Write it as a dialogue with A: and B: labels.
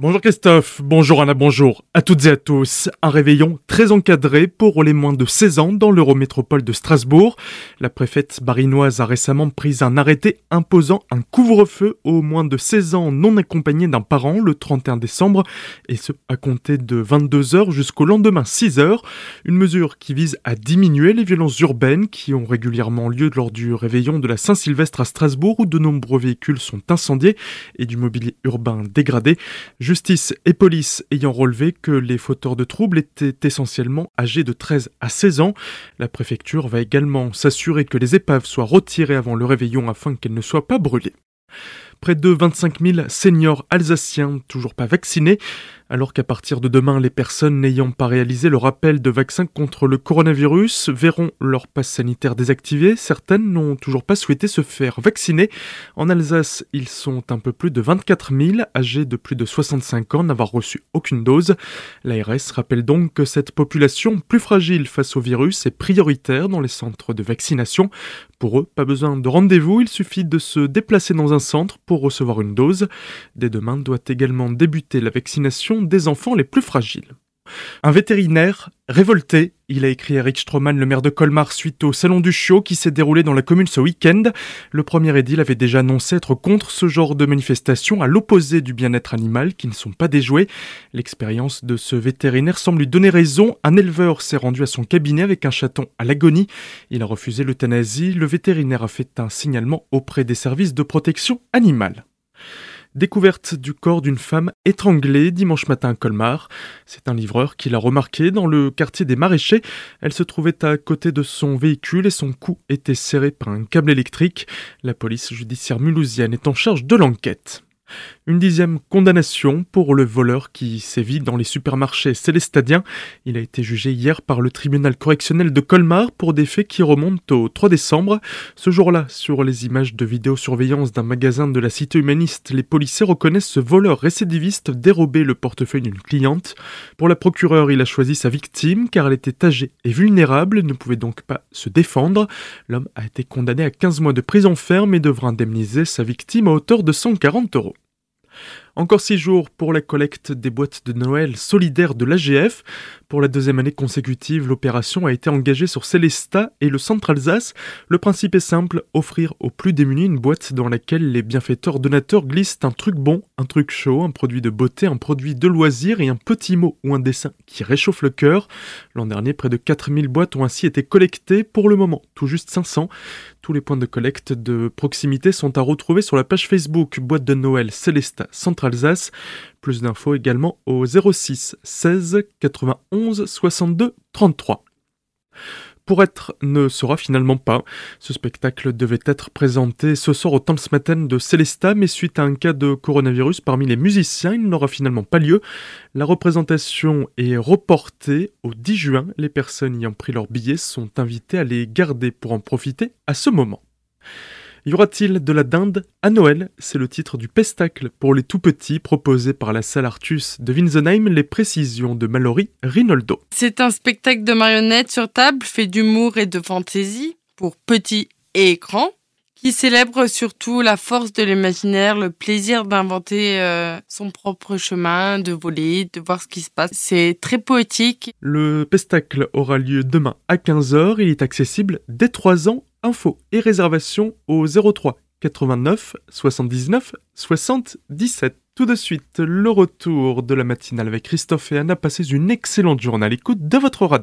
A: Bonjour Christophe, bonjour Anna, bonjour à toutes et à tous. Un réveillon très encadré pour les moins de 16 ans dans l'Eurométropole de Strasbourg. La préfète barinoise a récemment pris un arrêté imposant un couvre-feu aux moins de 16 ans non accompagnés d'un parent le 31 décembre et ce à compter de 22h jusqu'au lendemain 6h. Une mesure qui vise à diminuer les violences urbaines qui ont régulièrement lieu lors du réveillon de la Saint-Sylvestre à Strasbourg où de nombreux véhicules sont incendiés et du mobilier urbain dégradé. Justice et police ayant relevé que les fauteurs de troubles étaient essentiellement âgés de 13 à 16 ans. La préfecture va également s'assurer que les épaves soient retirées avant le réveillon afin qu'elles ne soient pas brûlées. Près de 25 000 seniors alsaciens toujours pas vaccinés, alors qu'à partir de demain, les personnes n'ayant pas réalisé le rappel de vaccin contre le coronavirus verront leur passe sanitaire désactivé. Certaines n'ont toujours pas souhaité se faire vacciner. En Alsace, ils sont un peu plus de 24 000 âgés de plus de 65 ans n'avoir reçu aucune dose. L'ARS rappelle donc que cette population plus fragile face au virus est prioritaire dans les centres de vaccination. Pour eux, pas besoin de rendez-vous, il suffit de se déplacer dans un centre pour recevoir une dose. Dès demain doit également débuter la vaccination des enfants les plus fragiles. Un vétérinaire révolté, il a écrit Eric Stroman, le maire de Colmar, suite au Salon du Chiot qui s'est déroulé dans la commune ce week-end. Le premier édile avait déjà annoncé être contre ce genre de manifestation, à l'opposé du bien-être animal, qui ne sont pas déjoués. L'expérience de ce vétérinaire semble lui donner raison. Un éleveur s'est rendu à son cabinet avec un chaton à l'agonie. Il a refusé l'euthanasie. Le vétérinaire a fait un signalement auprès des services de protection animale. Découverte du corps d'une femme étranglée dimanche matin à Colmar. C'est un livreur qui l'a remarqué dans le quartier des maraîchers. Elle se trouvait à côté de son véhicule et son cou était serré par un câble électrique. La police judiciaire mulhousienne est en charge de l'enquête. Une dixième condamnation pour le voleur qui sévit dans les supermarchés célestadiens. Il a été jugé hier par le tribunal correctionnel de Colmar pour des faits qui remontent au 3 décembre. Ce jour-là, sur les images de vidéosurveillance d'un magasin de la cité humaniste, les policiers reconnaissent ce voleur récidiviste dérober le portefeuille d'une cliente. Pour la procureure, il a choisi sa victime car elle était âgée et vulnérable ne pouvait donc pas se défendre. L'homme a été condamné à 15 mois de prison ferme et devra indemniser sa victime à hauteur de 140 euros. Encore six jours pour la collecte des boîtes de Noël solidaires de l'AGF. Pour la deuxième année consécutive, l'opération a été engagée sur Célestat et le centre Alsace. Le principe est simple, offrir aux plus démunis une boîte dans laquelle les bienfaiteurs donateurs glissent un truc bon, un truc chaud, un produit de beauté, un produit de loisir et un petit mot ou un dessin qui réchauffe le cœur. L'an dernier, près de 4000 boîtes ont ainsi été collectées, pour le moment tout juste 500. Tous les points de collecte de proximité sont à retrouver sur la page Facebook Boîte de Noël Célestat Centre Alsace. Plus d'infos également au 06 16 91 62 33 pour être ne sera finalement pas. Ce spectacle devait être présenté ce soir au Tanzmatten de Célestat, mais suite à un cas de coronavirus parmi les musiciens, il n'aura finalement pas lieu. La représentation est reportée au 10 juin. Les personnes ayant pris leurs billets sont invitées à les garder pour en profiter à ce moment. Y aura-t-il de la dinde à Noël? C'est le titre du pestacle pour les tout petits proposé par la salle Artus de Winsenheim, les précisions de Mallory Rinaldo.
B: C'est un spectacle de marionnettes sur table fait d'humour et de fantaisie pour petits et grands qui célèbre surtout la force de l'imaginaire, le plaisir d'inventer euh, son propre chemin, de voler, de voir ce qui se passe. C'est très poétique.
A: Le pestacle aura lieu demain à 15h. Il est accessible dès 3 ans Infos et réservations au 03 89 79 77. Tout de suite, le retour de la matinale avec Christophe et Anna. Passez une excellente journée à l'écoute de votre radio.